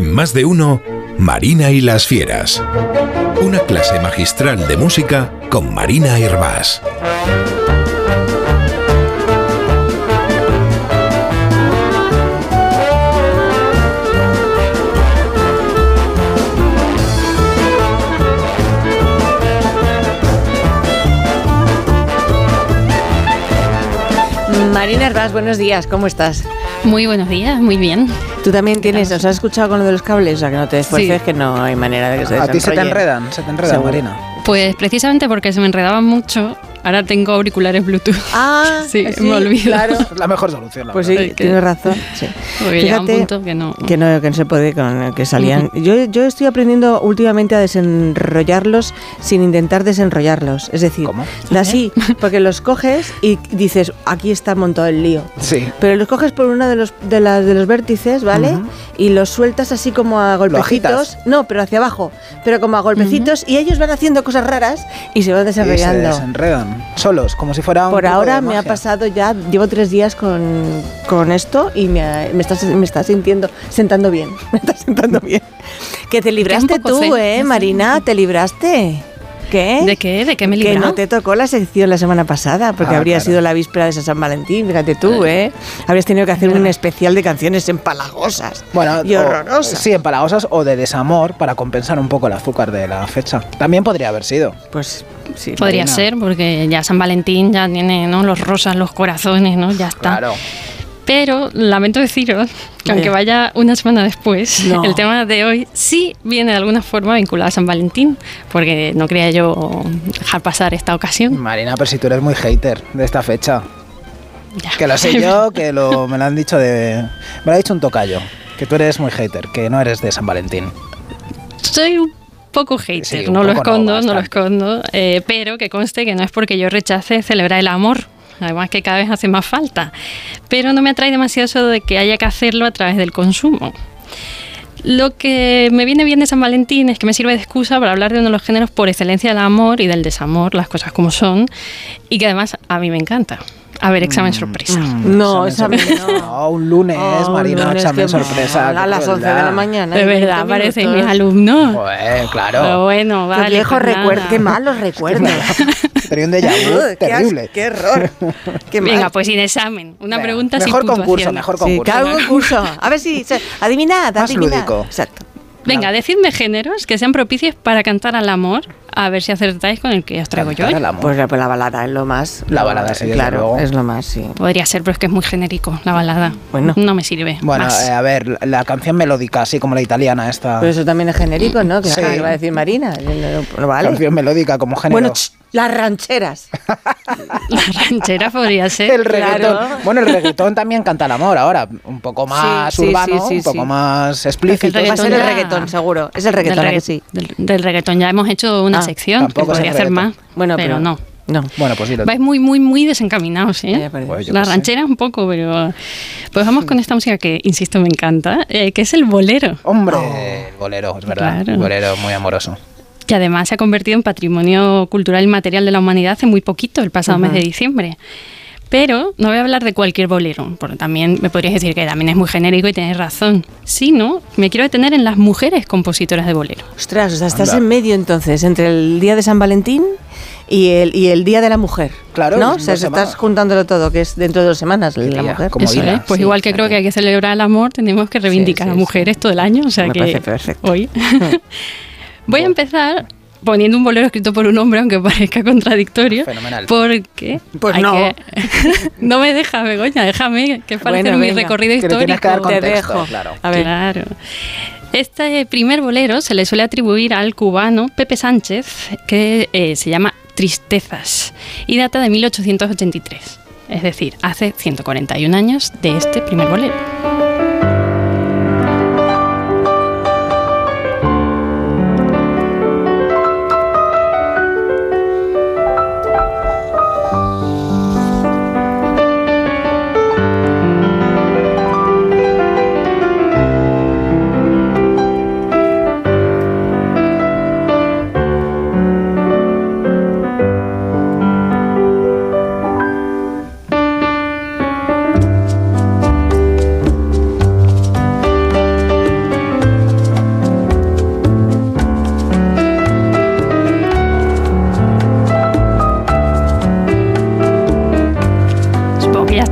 En más de uno, Marina y las Fieras. Una clase magistral de música con Marina Hervás. Marina Herbás, buenos días, ¿cómo estás? Muy buenos días, muy bien. Tú también tienes, ¿os has escuchado con lo de los cables? O sea, que no te esfuerces, Sí. que no hay manera de que se A ti se te enredan, se te enredan. Marina. Pues precisamente porque se me enredaban mucho, ahora tengo auriculares Bluetooth. Ah, Sí, me olvido. Claro. Es la mejor solución, la Pues verdad. sí, Es que- tienes razón. Sí. Porque llega un punto que no. que no, que no se puede, con que salían. yo, yo estoy aprendiendo últimamente a desenrollarlos sin intentar desenrollarlos. Es decir, ¿Cómo? así, porque los coges y dices, aquí está montado el lío. Sí. Pero los coges por uno de los, de, la- de los vértices, ¿vale? Y los sueltas así como a golpecitos. No, pero hacia abajo. Pero como a golpecitos. Y ellos van haciendo cosas raras y se van Y se desarrollando. Solos, como si fuera un Por ahora de me ha pasado ya, llevo tres días con, con esto y me, ha- me, está, me está sintiendo, sentando bien. Me está sentando bien. Que te libraste tú, fe, ¿eh, sí. Marina? ¿Te libraste? ¿Qué? ¿De qué? ¿De qué me he Que no te tocó la sección la semana pasada, porque Ah, habría claro. sido la víspera de San Valentín, fíjate tú, ¿eh? Habrías tenido que hacer un especial de canciones empalagosas Bueno, y o- horrorosas. sí, empalagosas o de desamor para compensar un poco el azúcar de la fecha. También podría haber sido. Pues sí. Podría Marina. ser, porque ya San Valentín ya tiene ¿no? los rosas, los corazones, ¿no? Ya está. Claro. Pero lamento deciros que aunque Vaya. vaya una semana después, No. el tema de hoy sí viene de alguna forma vinculado a San Valentín, porque no quería yo dejar pasar esta ocasión. Marina, pero si tú eres muy hater de esta fecha. Ya. Que lo sé yo, que lo, me lo han dicho de... Me lo ha dicho un tocayo. Que tú eres muy hater, que no eres de San Valentín. Soy un poco hater, Sí, no lo no, escondo, no, lo escondo, eh, pero que conste que no es porque yo rechace celebrar el amor. Además que cada vez hace más falta. Pero no me atrae demasiado eso de que haya que hacerlo a través del consumo. Lo que me viene bien de San Valentín es que me sirve de excusa para hablar de uno de los géneros por excelencia del amor y del desamor, las cosas como son, y que además a mí me encanta. A ver, examen sorpresa. No, Examen sorpresa. no. Un lunes, Oh, un Marina, lunes examen sorpresa. A qué las 11 de la mañana. De y 20 verdad, parecen mis alumnos. Joder, claro. Pero bueno, Qué vale. viejos pues recuerdos, qué malos recuerdos. Tenía un déjà vu qué terrible. as- Qué error. Qué Venga, mal. pues sin examen. Una Venga, pregunta mejor sin concurso, puntuación. mejor Sí, concurso. cada concurso. A ver si. se- Adivinad, Más adivinad. lúdico. Exacto. Venga, decidme géneros que sean propicios para cantar al amor. A ver si acertáis con el que os traigo yo. Cantar ¿eh? al amor. Pues la, pues la balada es lo más. La balada, sí, Claro, luego. es lo más, sí. Podría ser, pero es que es muy genérico la balada. Bueno. No me sirve. Bueno, más. eh, a ver, la, la canción melódica, así como la italiana esta. Pero eso también es genérico, ¿no? Que Sí. va a decir Marina. No, no vale. Canción melódica como género. Bueno, ch, las rancheras. La ranchera podría ser. el reggaetón. claro. Bueno, el reggaetón también canta el amor ahora. Un poco más Sí, sí, urbano, sí, sí, un poco sí. más explícito. Va a ser el Reggaetón seguro. Es el reggaetón, del, ¿a que regga- sí? del- del reggaetón ya hemos hecho una Ah, sección que podría hacer más. Bueno, pero, pero no. No. Bueno, pues dilo. Vais muy, muy, muy desencaminados, ¿eh? Pues La sé. ranchera un poco, pero... Pues vamos con esta música que, insisto, me encanta, eh, que es el bolero. Hombre, Oh. el bolero, es verdad. Claro. El bolero muy amoroso. Que además se ha convertido en patrimonio cultural y material de la humanidad hace muy poquito, el pasado mes de diciembre. Pero no voy a hablar de cualquier bolero, porque también me podrías decir que también es muy genérico y tienes razón. Sino, me quiero detener en las mujeres compositoras de bolero. Ostras, o sea, estás Anda. en medio entonces, entre el día de San Valentín y el, y el día de la mujer. Claro, ¿no? O sea, estás juntándolo todo, que es dentro de dos semanas la día, mujer. Como Eso es. Pues Sí, igual que creo que hay que celebrar el amor, tenemos que reivindicar sí, a sí. mujeres todo el año. O sea Me que parece perfecto. hoy voy a empezar poniendo un bolero escrito por un hombre, aunque parezca contradictorio. Fenomenal. Porque Pues hay no. que- no me deja, Begoña, déjame que parece Bueno, mi venga. recorrido histórico. tienes que dar Te contexto, dejo. claro. A ver. Claro. Este primer bolero se le suele atribuir al cubano Pepe Sánchez, que eh, se llama Tristezas y data de 1883. Es decir, hace 141 años de este primer bolero.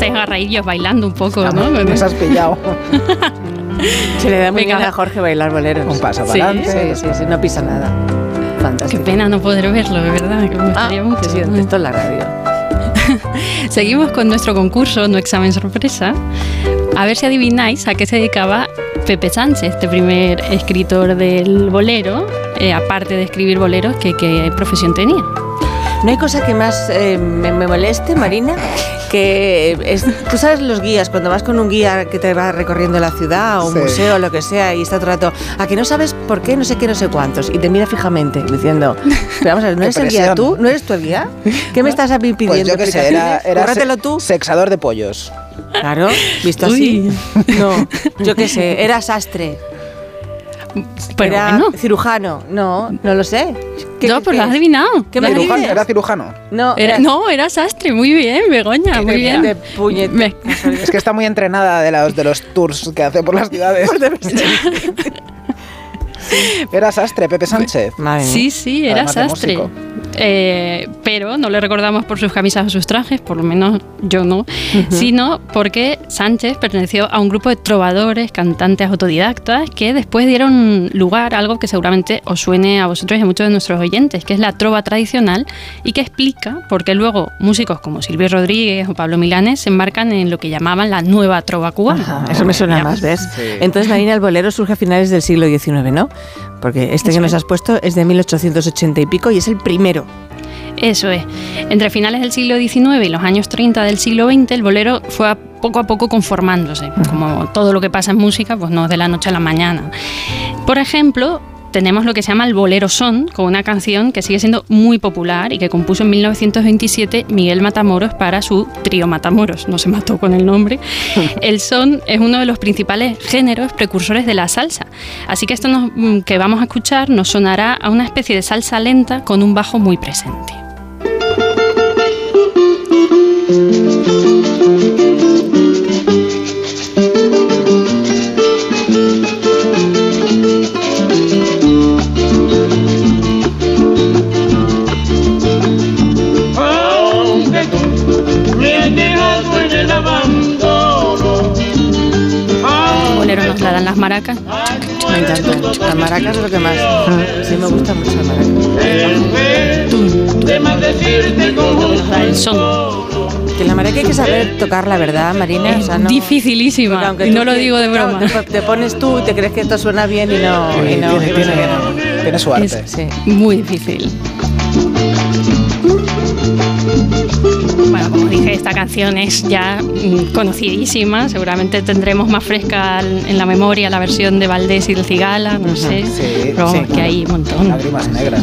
Agarradillos bailando un poco, ¿no? Me has pillado. Se le da muy Venga. bien a Jorge bailar boleros. Un paso Sí, para adelante. Sí, sí, sí, no pisa nada. Qué Fantástico. pena no poder verlo, de verdad, que me Ah, gustaría mucho. se siente esto en la radio. Seguimos con nuestro concurso, no examen sorpresa. A ver si adivináis a qué se dedicaba Pepe Sánchez, este primer escritor del bolero, eh, aparte de escribir boleros, que qué profesión tenía. No hay cosa que más eh, me, me moleste, Marina, que es, tú sabes los guías, cuando vas con un guía que te va recorriendo la ciudad o un Sí. museo o lo que sea y está todo el rato, a que no sabes por qué, no sé qué, no sé cuántos, y te mira fijamente diciendo, pero vamos a ver, ¿no eres el guía tú? ¿No eres tú el guía? ¿Qué me estás a mí pidiendo? Pues yo qué sé, era, se- tú. sexador de pollos. Claro, visto así. No, yo qué sé, era sastre. Pero era bueno, cirujano. No, no lo sé. ¿Qué- no, pues lo has adivinado. ¿Qué me Cirujano, era cirujano. No, Era- no, era sastre, muy bien, Begoña, muy de- bien. de puñet- Me- Es que está muy entrenada de los, de los tours que hace por las ciudades. Era sastre, Pepe Sánchez. Madre. Sí, sí, era Además sastre. Eh, pero no le recordamos por sus camisas o sus trajes, por lo menos yo no, sino porque Sánchez perteneció a un grupo de trovadores, cantantes autodidactas, que después dieron lugar a algo que seguramente os suene a vosotros y a muchos de nuestros oyentes, que es la trova tradicional y que explica por qué luego músicos como Silvio Rodríguez o Pablo Milanes se embarcan en lo que llamaban la nueva trova cubana. Ajá, eso me suena más, ¿ves? Sí. Entonces, Marina, el bolero surge a finales del siglo XIX, ¿no? Porque este que nos has puesto es de 1880 y pico y es el primero. Eso es. Entre finales del siglo XIX y los años 30 del siglo XX, el bolero fue a- poco a poco conformándose. Como todo lo que pasa en música, pues no es de la noche a la mañana. Por ejemplo, tenemos lo que se llama el bolero son, con una canción que sigue siendo muy popular y que compuso en 1927 Miguel Matamoros para su trío Matamoros. No se mató con el nombre. El son es uno de los principales géneros precursores de la salsa. Así que esto nos- mm, que vamos a escuchar nos sonará a una especie de salsa lenta con un bajo muy presente. La maracas. Me encanta. Las maracas es lo que más. Sí, me gusta mucho la maraca. El son. Que la maraca hay que saber tocar la verdad, Marina. Es o sea, no- dificilísima. Y no lo digo de claro, broma. te, te pones tú, te crees que esto suena bien y no. Y no, tiene, y pasa tiene- no. tiene su arte. Es- Sí. Muy difícil. Esta canción es ya mm, conocidísima. Seguramente tendremos más fresca en la memoria la versión de Valdés y del Cigala, no sé. Sí, pero sí. que hay un montón. Lágrimas negras.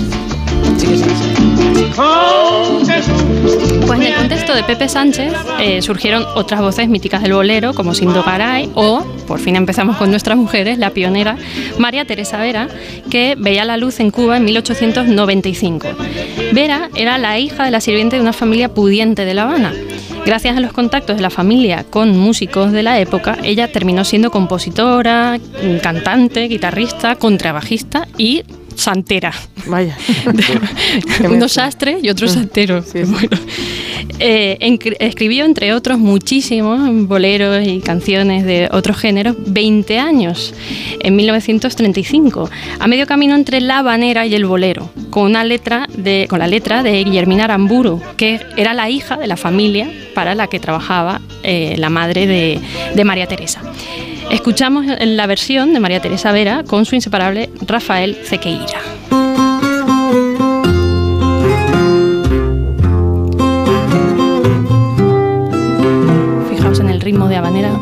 Sí, sí, sí. aunque tú Pues en el contexto de Pepe Sánchez eh, surgieron otras voces míticas del bolero, como Sindo Garay, o, por fin empezamos con nuestras mujeres, la pionera María Teresa Vera, que veía la luz en Cuba en 1895. Vera era la hija de la sirviente de una familia pudiente de La Habana. Gracias a los contactos de la familia con músicos de la época, ella terminó siendo compositora, cantante, guitarrista, contrabajista y santera. Vaya. Unos sastres y otros santeros. Sí, sí. Bueno, eh, escribió, entre otros, muchísimos boleros y canciones de otros géneros, 20 años, en 1935, a medio camino entre la habanera y el bolero, con, una letra de, con la letra de Guillermina Aramburu, que era la hija de la familia para la que trabajaba eh, la madre de, de María Teresa. Escuchamos la versión de María Teresa Vera con su inseparable Rafael Cequeira. Ritmo de habanera.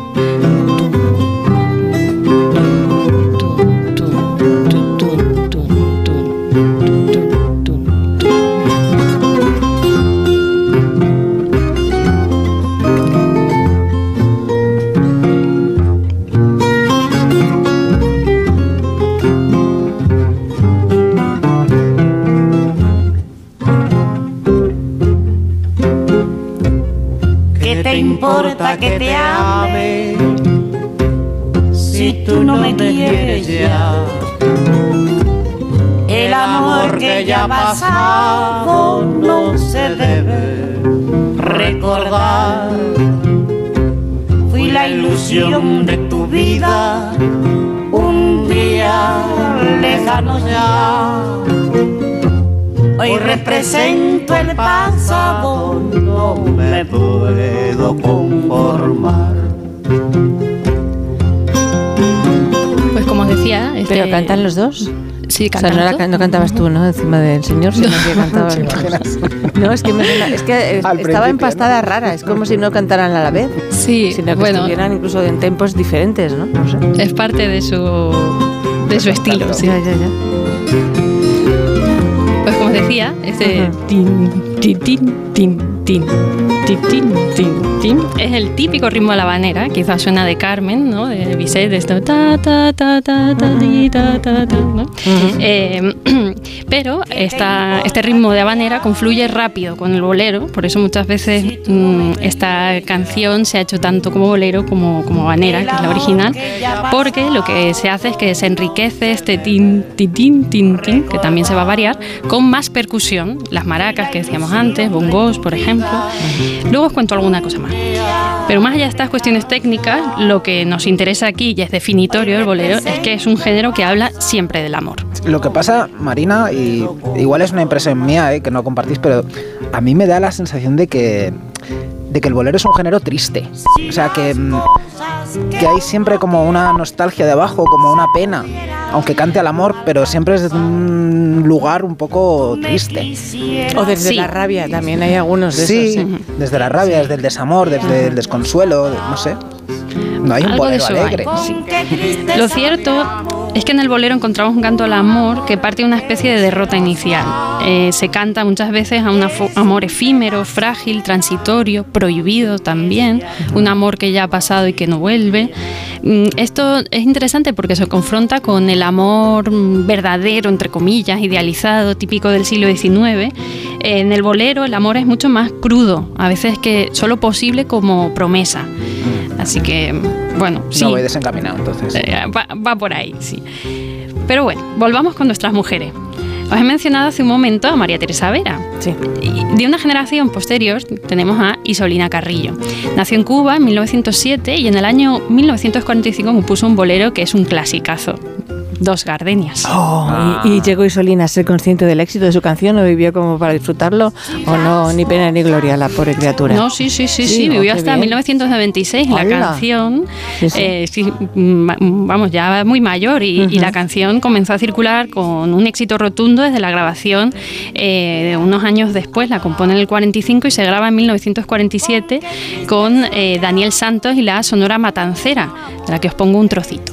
Tú no me quieres ya? El amor que ya pasado no se debe recordar. la ilusión de tu vida, un día lejano ya. Hoy represento el pasado, no me puedo conformar. Pues como os decía, este- ¿Pero cantan los dos? Sí, O sea, no, era- no cantabas tú, ¿no? Encima del señor, sino que cantaba. No, es que, me suena- es que estaba empastada rara. Es como si no cantaran a la vez, Sí, sino que bueno, estuvieran incluso en tempos diferentes, ¿no? No sé. es parte de su, de su estilo. sí. Ya, ya, ya. Pues como os decía, este tin, tin, tin, tin, tin, tin, tin, tin, tin, es el típico ritmo de la habanera, quizás suena de Carmen, ¿no? De Bizet, de esto, ta, ta, ta, ta, ta, ti, ta, ta, ta, ¿no? Eh, pero esta, este ritmo de habanera confluye rápido con el bolero, por eso muchas veces mm, esta canción se ha hecho tanto como bolero como, como habanera, que es la original, porque lo que se hace es que se enriquece este tin, tin, tin, tin, tin, que también se va a variar, con más percusión, las maracas que decíamos antes, bongos, por ejemplo. Luego os cuento alguna cosa más. Pero más allá de estas cuestiones técnicas, lo que nos interesa aquí y es definitorio del bolero es que es un género que habla siempre del amor. Lo que pasa, Marina, y igual es una impresión mía, eh, que no compartís, pero a mí me da la sensación de que, de que el bolero es un género triste. O sea, que, mm, que hay siempre como una nostalgia debajo, como una pena, aunque cante al amor, pero siempre es de un lugar un poco triste. O desde Sí. la rabia, también hay algunos de Sí, esos. desde la rabia, desde el desamor, desde el desconsuelo, de- no sé. No hay un Algo de bolero. Lo cierto es que en el bolero encontramos un canto al amor que parte de una especie de derrota inicial. Eh, se canta muchas veces a un amor efímero, frágil, transitorio, prohibido también, un amor que ya ha pasado y que no vuelve. Mm, Esto es interesante porque se confronta con el amor mm, verdadero, entre comillas, idealizado, típico del siglo XIX. En el bolero el amor es mucho más crudo, a veces que solo posible como promesa. Así que, bueno, sí. No voy desencaminado, entonces. Eh, va, va por ahí, sí. Pero bueno, volvamos con nuestras mujeres. Os he mencionado hace un momento a María Teresa Vera. Sí. De una generación posterior tenemos a Isolina Carrillo. Nació en Cuba en 1907 y en el año 1945 compuso un bolero que es un clasicazo. Dos gardenias. Oh, y, y llegó Isolina a ser consciente del éxito de su canción o vivió como para disfrutarlo o no, ni pena ni gloria la pobre criatura. No, sí, sí, sí, Sí, sí, oh, vivió hasta bien. 1996 la canción, Sí, sí. eh, sí, vamos, ya muy mayor y, y la canción comenzó a circular con un éxito rotundo desde la grabación eh, de unos años después, la compone en el 45 y se graba en 1947 con eh, Daniel Santos y la Sonora Matancera, de la que os pongo un trocito.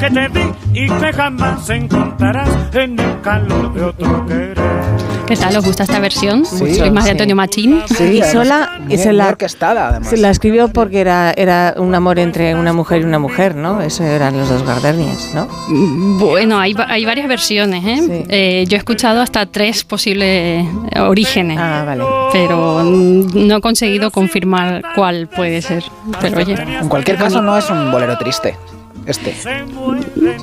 que te di y que jamás encontrarás en el calor de otro querer. ¿Qué tal? ¿Os gusta esta versión? Sí, Soy más de sí. Antonio Machín. Sí, y sola y se la orquestada, además. Se la escribió porque era, era un amor entre una mujer y una mujer, ¿no? Eso eran los dos Gardenias, ¿no? Bueno, hay, hay varias versiones. ¿eh? Sí. Eh, yo he escuchado hasta tres posibles orígenes. Ah, vale. pero no he conseguido confirmar cuál puede ser. Pero oye, En cualquier caso, no es un bolero triste. Este.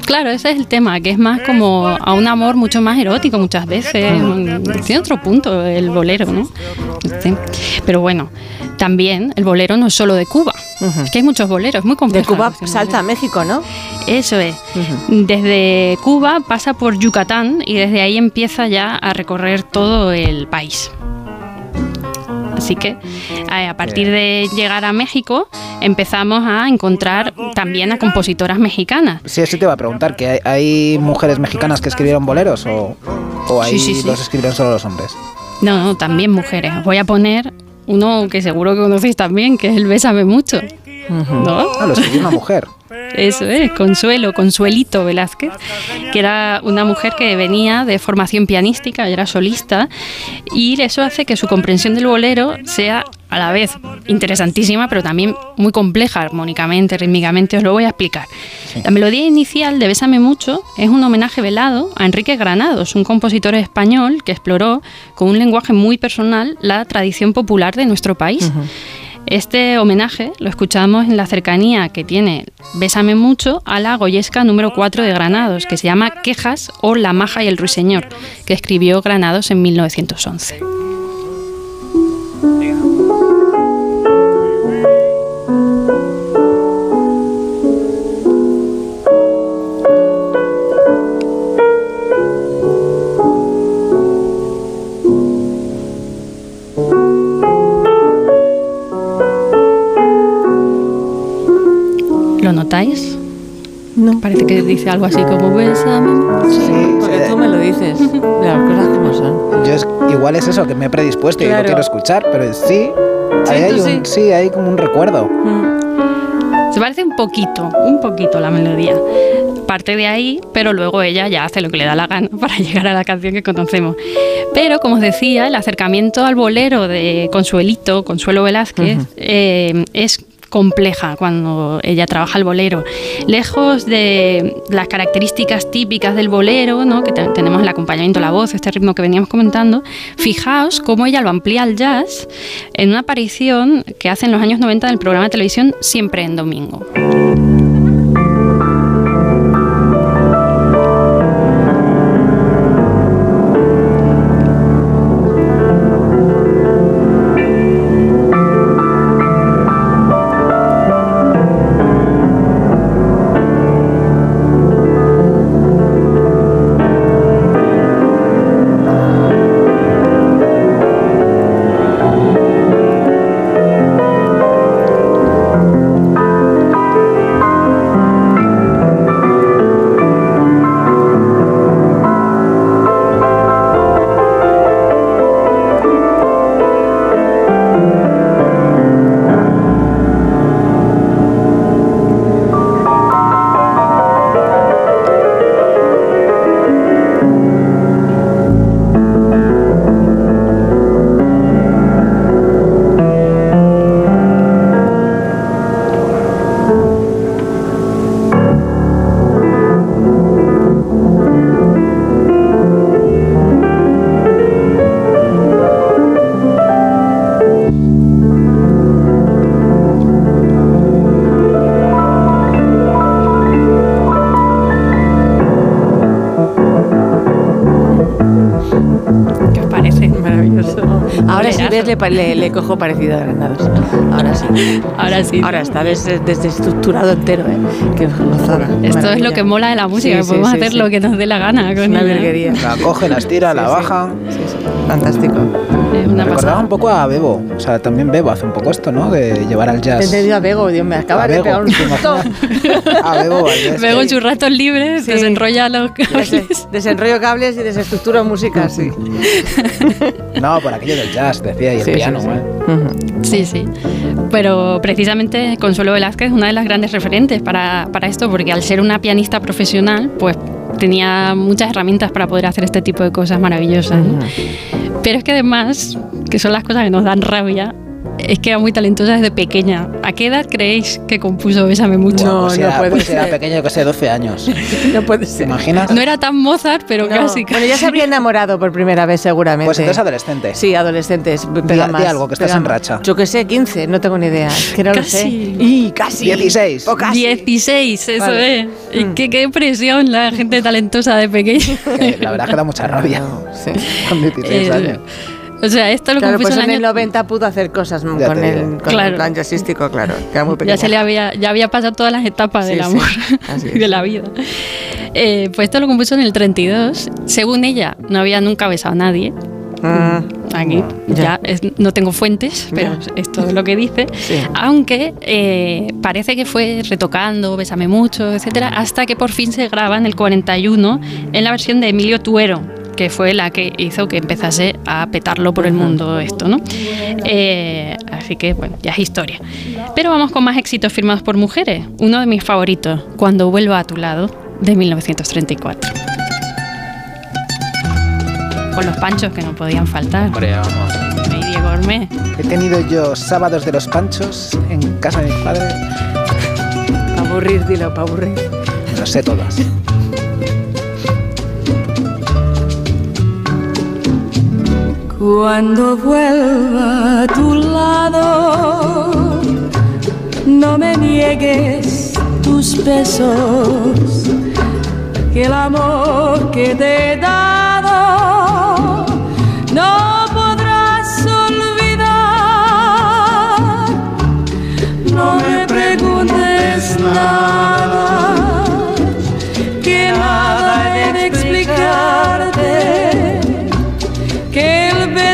claro, ese es el tema, que es más como a un amor mucho más erótico muchas veces. Tiene otro punto el bolero, ¿no? Sí. Pero bueno, también el bolero no es solo de Cuba, Ujú. que hay muchos boleros, muy De complejos. Cuba salta a México, ¿no? Eso es. Desde Cuba pasa por Yucatán y desde ahí empieza ya a recorrer todo el país. Así que eh, a partir de llegar a México empezamos a encontrar también a compositoras mexicanas. Sí, eso te iba a preguntar, que hay, hay mujeres mexicanas que escribieron boleros o, o ahí Sí, sí, sí. los escribieron solo los hombres. No, no, también mujeres. Os voy a poner uno que seguro que conocéis también, que es el Bésame Mucho. ¿No? Ah, lo escribió una mujer. Eso es, Consuelo, Consuelito Velázquez, que era una mujer que venía de formación pianística, era solista, y eso hace que su comprensión del bolero sea a la vez interesantísima, pero también muy compleja armónicamente, rítmicamente, os lo voy a explicar. La melodía inicial de Bésame Mucho es un homenaje velado a Enrique Granados, un compositor español que exploró con un lenguaje muy personal la tradición popular de nuestro país. Este homenaje lo escuchamos en la cercanía que tiene Bésame mucho a la Goyesca número 4 de Granados, que se llama Quejas o La maja y el ruiseñor, que escribió Granados en 1911. No. Parece que dice algo así como Bésame. Sí, Sí, porque sí. tú me lo dices. De las cosas como son. Yo es- igual es eso, que me he predispuesto y Claro. lo quiero escuchar, pero sí, ahí hay un, sí, hay como un recuerdo. Mm. Se parece un poquito, un poquito la melodía. Parte de ahí, pero luego ella ya hace lo que le da la gana para llegar a la canción que conocemos. Pero, como os decía, el acercamiento al bolero de Consuelito, Consuelo Velázquez, eh, es compleja cuando ella trabaja el bolero. Lejos de las características típicas del bolero, ¿no? que te- tenemos el acompañamiento, la voz, este ritmo que veníamos comentando, fijaos cómo ella lo amplía al jazz en una aparición que hace en los años 90 del programa de televisión Siempre en Domingo. ¿Qué os parece? Maravilloso. Ahora sí ves, le, pa- le, le cojo parecido a Granados. Ahora sí. Ahora sí. Ahora está des- desestructurado entero, ¿eh? Qué gozada. Esto es lo que mola de la música, Sí, que sí, podemos sí, hacer sí. lo que nos dé la gana con una virguería. La coge, la estira, la Sí, sí. baja. Sí, sí. Fantástico. Me recordaba un poco a Bebo. O sea, también Bebo hace un poco esto, ¿no? De llevar al Te he jazz. a Bego, Dios, me acaba A de pegar un ¿te susto. A Bebo Valdés. Luego en sus ratos libres Sí. desenrolla los Des- cables. desenrollo cables y desestructuro música, sí. No, por aquello del jazz, decía, y el Sí, piano, sí. ¿eh? Sí, sí. Pero precisamente Consuelo Velázquez es una de las grandes referentes para, para esto, porque al ser una pianista profesional, pues tenía muchas herramientas para poder hacer este tipo de cosas maravillosas. ¿no? Pero es que además, que son las cosas que nos dan rabia, es que era muy talentosa desde pequeña. ¿A qué edad creéis que compuso Bésame mucho? No, pues no era, puede pues era ser. pequeño, que sé, 12 años. No puede ¿Te ser. imaginas? No era tan Mozart, pero No. casi. Bueno, ya se habría enamorado por primera vez seguramente. Pues entonces adolescente. Sí, adolescentes. Pega di más, algo, que estás en racha. Yo que sé, 15, no tengo ni idea. Es Que no lo sé. Casi. Y casi. 16. O casi. 16, eso Vale. es. Y Mm. qué, qué presión la gente talentosa de pequeña. Que la verdad que da mucha rabia. Sí. Con 16 Eh, años. O sea, esto lo Claro, compuso pues en en el año... 90 pudo hacer cosas con, el, con Claro. el plan jazzístico, claro. Que era muy pequeño. Ya se le había, ya había pasado todas las etapas Sí, del amor y de la vida. Eh, pues esto lo compuso en el 32. Según ella, no había nunca besado a nadie. Mm, Aquí Ya. ya, es- no tengo fuentes, pero Ya. esto es lo que dice. Sí. Aunque eh, parece que fue retocando, Bésame mucho, etcétera, hasta que por fin se graba en el 41 en la versión de Emilio Tuero, que fue la que hizo que empezase a petarlo por el mundo esto, ¿no? Eh, así que, bueno, ya es historia. Pero vamos con más éxitos firmados por mujeres. Uno de mis favoritos, Cuando vuelva a tu lado, de 1934. Con los panchos que no podían faltar. Hombre, vamos. Y Diego Ormé. He tenido yo sábados de los panchos en casa de mis padres. Para aburrir, dilo, para aburrir. Lo sé todas. Cuando vuelva a tu lado, no me niegues tus besos, que el amor que te he dado no podrás olvidar. No me preguntes nada,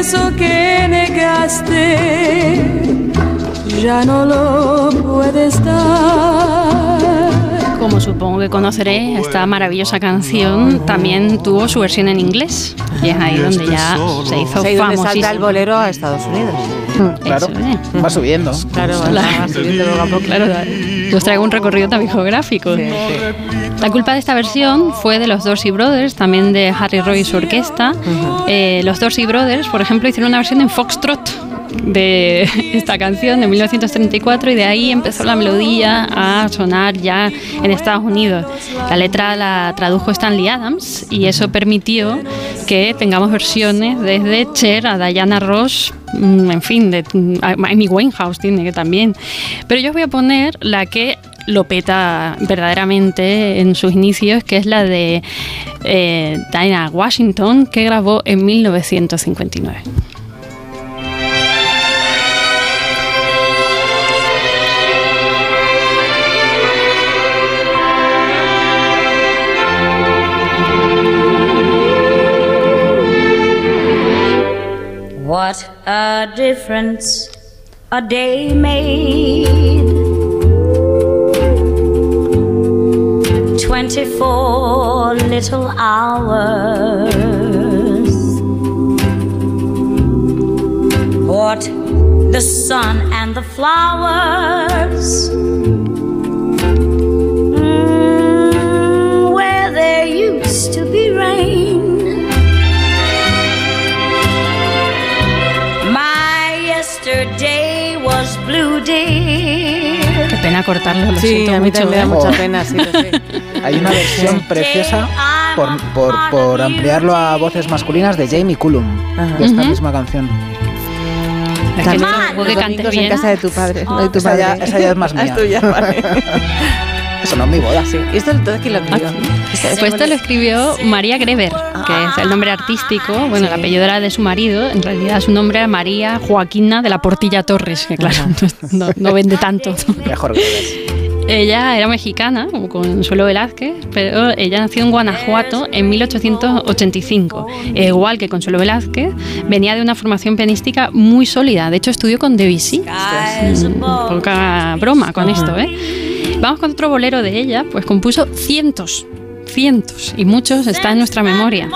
beso que negaste ya no lo puedes dar. Como supongo que conoceré, esta maravillosa canción también tuvo su versión en inglés. Y es ahí donde ya se hizo salta el bolero a Estados Unidos. Claro, Eso es. va subiendo. Claro, va subiendo poco a poco. Claro, yo os traigo un recorrido también geográfico. Sí, sí. La culpa de esta versión fue de los Dorsey Brothers, también de Harry Roy y su orquesta. Eh, los Dorsey Brothers, por ejemplo, hicieron una versión en Foxtrot de esta canción de 1934 y de ahí empezó la melodía a sonar ya en Estados Unidos. La letra la tradujo Stanley Adams y eso permitió que tengamos versiones desde Cher a Diana Ross, mm, en fin, de a Amy Winehouse tiene que también. Pero yo os voy a poner la que lo peta verdaderamente en sus inicios, que es la de eh, Diana Washington, que grabó en 1959. What a difference a day made. Twenty-four little hours. What the sun and the flowers. Pena cortarlo, lo Sí, siento a mí mucho. también me da ¿eh? mucha pena, sí. Hay una versión preciosa por, por, por ampliarlo a voces masculinas de Jamie Cullum, Ajá. de esta Ujú. misma canción. Es que no, que cantes domingos en bien. casa de tu padre, no de tu Esa padre. ya- esa ya es más Ah, mía. tuya, vale. Eso no es mi boda. Sí. ¿Y esto entonces quién lo escribió? Pues esto lo escribió María Greber, que es el nombre artístico. Bueno, el apellido era de su marido. En realidad su nombre era María Joaquina de la Portilla Torres, que claro, no, no vende tanto. Mejor que. Ella era mexicana, como Consuelo Velázquez, pero ella nació en Guanajuato en 1885. E igual que Consuelo Velázquez, venía de una formación pianística muy sólida. De hecho, estudió con Debussy. Mm, Poca broma con esto, ¿eh? Vamos con otro bolero de ella, pues compuso cientos, cientos, y muchos están en nuestra memoria.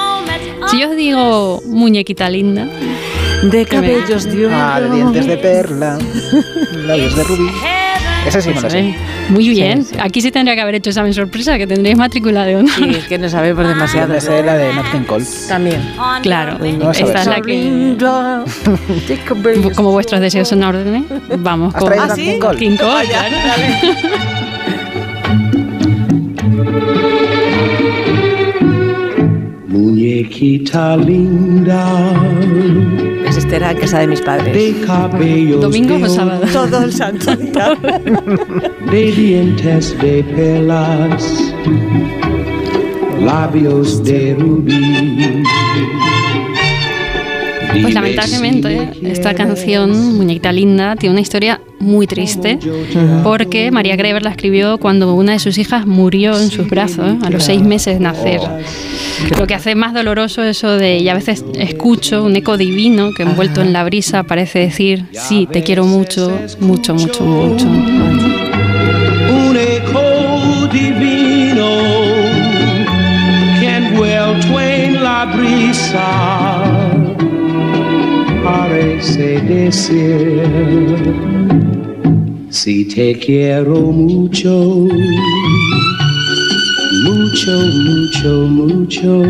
Si yo os digo muñequita linda, De cabellos de oro. Ah, de dientes de perla, labios de rubí. Ese sí me sé. muy bien. Aquí sí tendría que haber hecho examen sorpresa, que tendréis matrícula de honor. Sí, es que no sabemos demasiado. Me sé la de Nat King Cole. También. Claro, Vamos esta es la que... Como vuestros deseos son órdenes, vamos ¿Has con ¿Ah, sí? King Cole? King Cole, claro. Muñequita linda Pues este era en casa de mis padres. de cabellos ¿Domingo de o sábado? Todo el santo día. de dientes de perlas, labios de rubí. Pues lamentablemente esta canción, Muñequita Linda, tiene una historia muy triste porque María Greber la escribió cuando una de sus hijas murió en sus brazos a los seis meses de nacer. Lo que hace más doloroso eso de, y a veces escucho un eco divino que envuelto en la brisa parece decir, sí, te quiero mucho, mucho, mucho, mucho. un eco divino que envuelto en la brisa parece decir si te quiero mucho, mucho, mucho, mucho.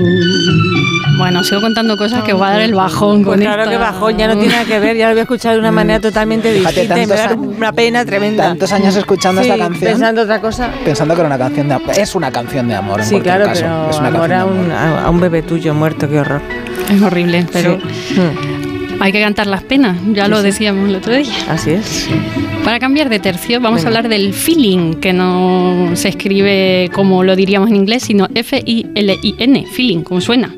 Bueno, sigo contando cosas que voy a dar el bajón Pues con claro esta- que bajón, ya no tiene nada que ver, ya lo había escuchado de una manera totalmente Fíjate, distinta y me da tantos a- una pena tremenda. Tantos años escuchando Sí, esta canción. Pensando otra cosa. Pensando que era una canción de amor. Es una canción de amor, en Sí, cualquier claro, caso. pero es una amor canción a de amor. un, a, a un bebé tuyo muerto, qué horror. Es horrible, pero Sí. Mm, hay que cantar las penas, ya lo decíamos el otro día. Así es. Para cambiar de tercio, vamos Venga. a hablar del feeling, que no se escribe como lo diríamos en inglés, sino F-I-L-I-N, feeling, como suena.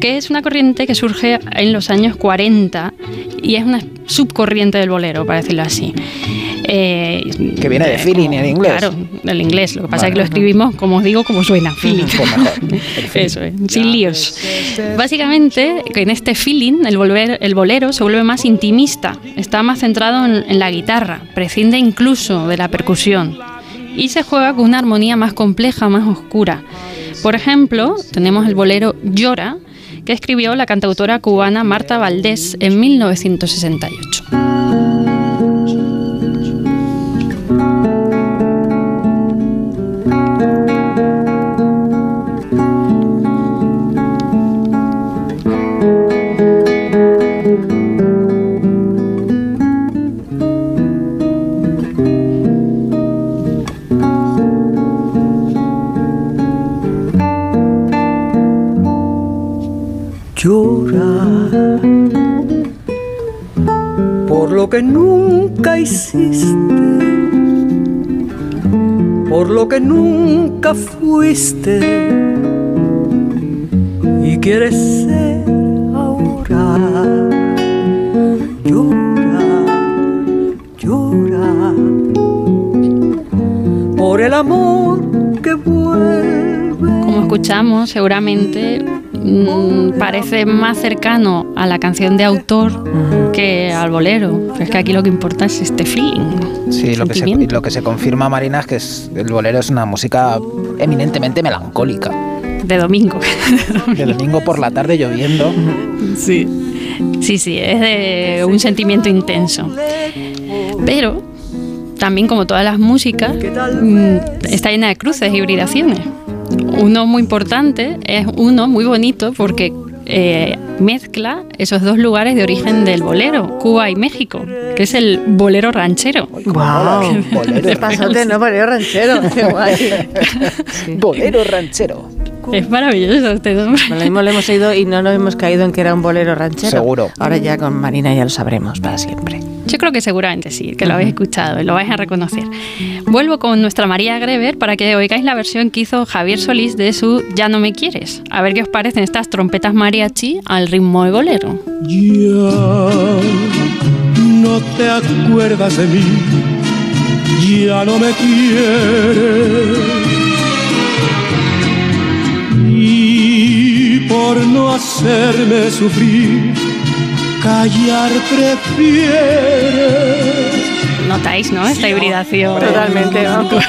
Que es una corriente que surge en los años 40 y es una subcorriente del bolero, para decirlo así. Eh, Que viene de feeling en inglés. Claro, del inglés. Lo que pasa Vale. es que lo escribimos, como os digo, como suena, feeling. Pues feeling. Eso es, sin líos. Básicamente, que en este feeling, el, volver, el bolero se vuelve más intimista, está más centrado en, en la guitarra, prescinde incluso de la percusión y se juega con una armonía más compleja, más oscura. Por ejemplo, tenemos el bolero Llora, que escribió la cantautora cubana Marta Valdés en 1968. Fuiste y quieres ser ahora. Llora, llora por el amor que vuelve. Como escuchamos, seguramente mm, parece más cercano a la canción de autor que al bolero. Pero es que aquí lo que importa es este feeling. Sí, lo que, se, lo que se confirma, Marina, es que es- el bolero es una música eminentemente melancólica. De domingo. De domingo por la tarde lloviendo. Sí. Sí, sí, es de un sentimiento intenso. Pero también, como todas las músicas, mm, está llena de cruces, hibridaciones. Uno muy importante es uno muy bonito porque eh, mezcla esos dos lugares de origen del bolero, Cuba y México, que es el bolero ranchero. Guau. Bolero, Qué pasote, ¿no? Bolero ranchero. Qué guay. bolero ranchero. Es maravilloso este nombre. Lo mismo lo hemos oído y no nos hemos caído en que era un bolero ranchero. Seguro. Ahora ya con Marina ya lo sabremos para siempre. Yo creo que seguramente sí, que lo habéis escuchado y lo vais a reconocer. Vuelvo con nuestra María Greber para que oigáis la versión que hizo Javier Solís de su Ya no me quieres. A ver qué os parecen estas trompetas mariachi al ritmo de bolero. Ya no te acuerdas de mí, ya no me quieres. Por no hacerme sufrir, callar prefieres. ¿Notáis, no? Esta hibridación. Totalmente, vamos.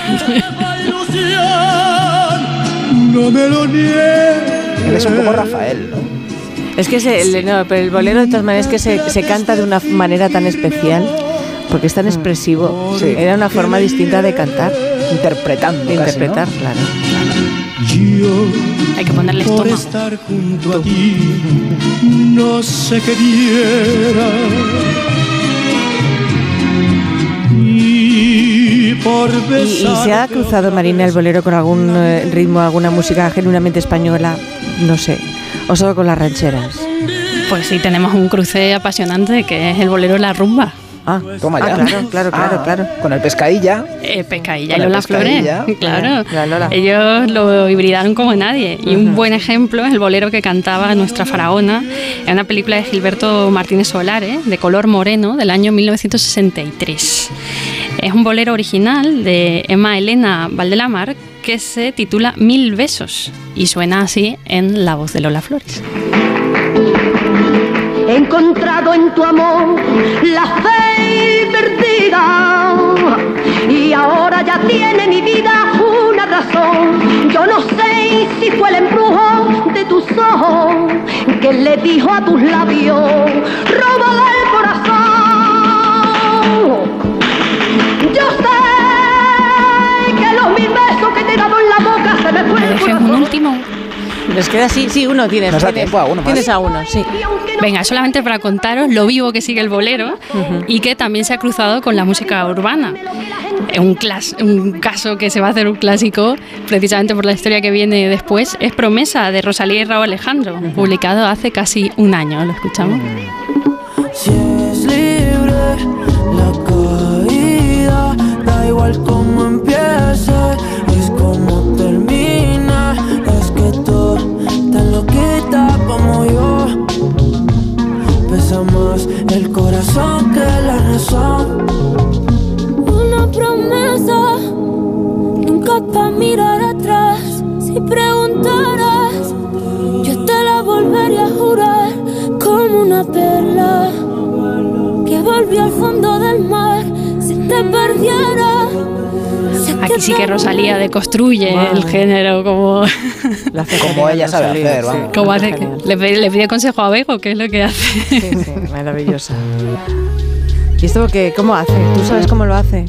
No me lo niegues. Él es un poco Rafael, ¿no? Es que se, el, no, pero el bolero de todas maneras es que se, se canta de una manera tan especial, porque es tan expresivo. Sí. Era una forma distinta de cantar, Interpretando. de casi, interpretar, claro. Yo Hay que ponerle por estómago. estar junto a ti no sé qué diera y por Y, y besar se ha cruzado Marina el bolero con algún eh, ritmo, alguna música genuinamente española, no sé, o solo con las rancheras. Pues sí, tenemos un cruce apasionante que es el bolero La Rumba. Ah, Toma ah, ya. claro, claro, claro, Ah, claro. Con el pescadilla. Eh, Pescadilla y el Lola Flores. Claro. La Lola. Ellos lo hibridaron como nadie. Y un buen ejemplo es el bolero que cantaba nuestra faraona en una película de Gilberto Martínez Solares, de color moreno, del año 1963. Es un bolero original de Emma Elena Valdelamar que se titula Mil besos y suena así en la voz de Lola Flores. He encontrado en tu amor la fe perdida y ahora ya tiene mi vida una razón. Yo no sé si fue el embrujo de tus ojos ¿Quién le dijo a tus labios, róbale el corazón? Yo sé que los mil besos que te he dado en la boca se me fue. ¿Les queda así? Sí, uno tienes. Nos da tienes. tiempo a uno más. Tienes a uno, sí. Venga, solamente para contaros lo vivo que sigue el bolero y que también se ha cruzado con la música urbana. Un, clas- un caso que se va a hacer un clásico, precisamente por la historia que viene después, es Promesa de Rosalía y Raúl Alejandro, publicado hace casi un año. ¿Lo escuchamos? Si es libre la caída, da igual cómo volvió al fondo del mar. Si te perdiera, Aquí sí que Rosalía deconstruye el género como, La hace Como ella sabe Rosalía, hacer, sí. vamos. como Lo hace, le, pide, le pide consejo a Bego, que es lo que hace. Sí, sí, maravillosa. ¿Y esto qué, cómo hace? ¿Tú sabes cómo lo hace?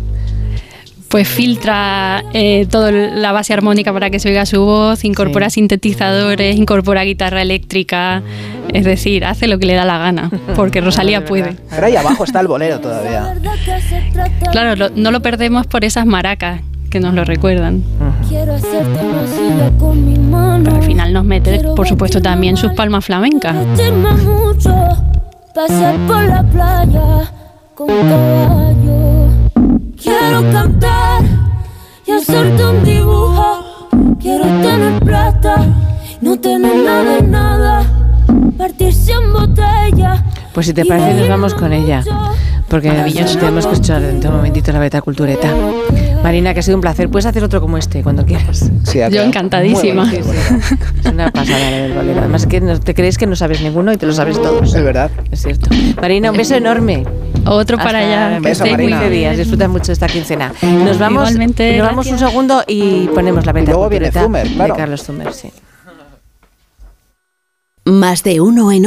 Pues filtra eh, toda la base armónica para que se oiga su voz, incorpora Sí. sintetizadores, incorpora guitarra eléctrica, es decir, hace lo que le da la gana, porque Rosalía de puede. Pero ahí abajo está el bolero todavía. Claro, lo- no lo perdemos por esas maracas que nos lo recuerdan. Quiero hacerte masilla con mi mano. Pero al final nos mete, por supuesto, también sus palmas flamencas. Por la playa con caballo. Quiero cantar y hacerte un dibujo. Quiero tener plata, no tener nada de nada. Partirse en botella. Pues si te parece nos vamos con ella. Porque tenemos que escuchar dentro de un momentito la beta cultureta. Marina, que ha sido un placer. Puedes hacer otro como este cuando quieras. Sí, Yo encantadísima. Es una pasada la del bolero. Además que no, te crees que no sabes ninguno y te lo sabes todos. Es verdad. Es cierto. Marina, un beso enorme. Otro para Hasta allá. el que beso, Marina. 15 bien. días. Disfruta mucho esta quincena. Nos vamos, Igualmente, nos vamos un segundo y ponemos la venta luego viene cultureta Zumer, claro. de Carlos Zumer. Sí. Más de uno en